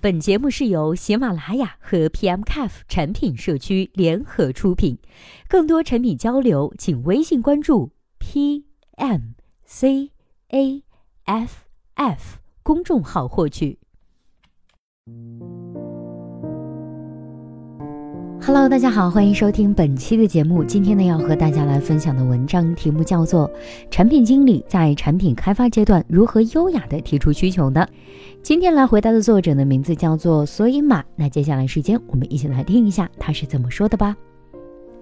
本节目是由喜马拉雅和 PMCAF 产品社区联合出品，更多产品交流，请微信关注 PMCAF F 公众号获取。Hello，大家好，欢迎收听本期的节目。今天呢，要和大家来分享的文章题目叫做《产品经理在产品开发阶段如何优雅的提出需求呢》。今天来回答的作者的名字叫做所以马。那接下来时间，我们一起来听一下他是怎么说的吧。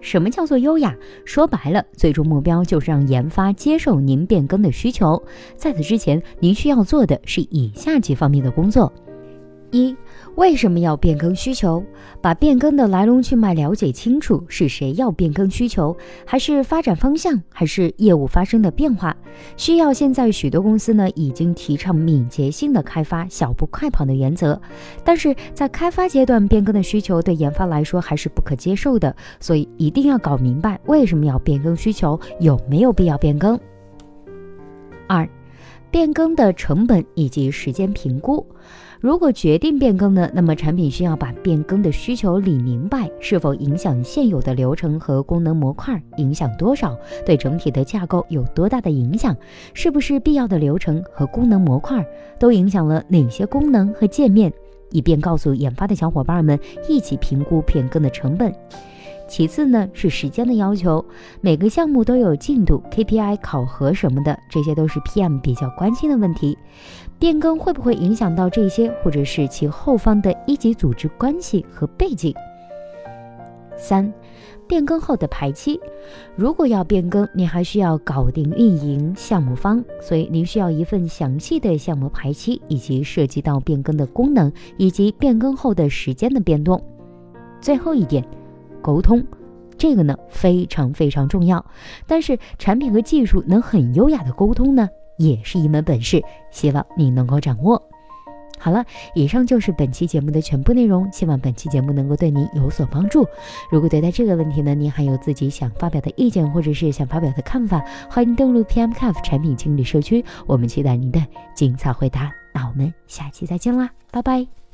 什么叫做优雅？说白了，最终目标就是让研发接受您变更的需求。在此之前，您需要做的是以下几方面的工作。一，为什么要变更需求？把变更的来龙去脉了解清楚，是谁要变更需求，还是发展方向，还是业务发生的变化？需要现在许多公司呢已经提倡敏捷性的开发，小步快跑的原则，但是在开发阶段变更的需求对研发来说还是不可接受的，所以一定要搞明白为什么要变更需求，有没有必要变更。二，变更的成本以及时间评估。如果决定变更呢，那么产品需要把变更的需求理明白，是否影响现有的流程和功能模块，影响多少，对整体的架构有多大的影响，是不是必要的流程和功能模块，都影响了哪些功能和界面，以便告诉研发的小伙伴们一起评估变更的成本。其次呢是时间的要求，每个项目都有进度、KPI 考核什么的，这些都是 PM 比较关心的问题。变更会不会影响到这些，或者是其后方的一级组织关系和背景？三，变更后的排期，如果要变更，你还需要搞定运营、项目方，所以您需要一份详细的项目排期，以及涉及到变更的功能以及变更后的时间的变动。最后一点。沟通，这个呢非常非常重要。但是产品和技术能很优雅的沟通呢，也是一门本事。希望你能够掌握。好了，以上就是本期节目的全部内容。希望本期节目能够对你有所帮助。如果对待这个问题呢，您还有自己想发表的意见，或者是想发表的看法，欢迎登录 PM c a f 产品经理社区，我们期待您的精彩回答。那我们下期再见啦，拜拜。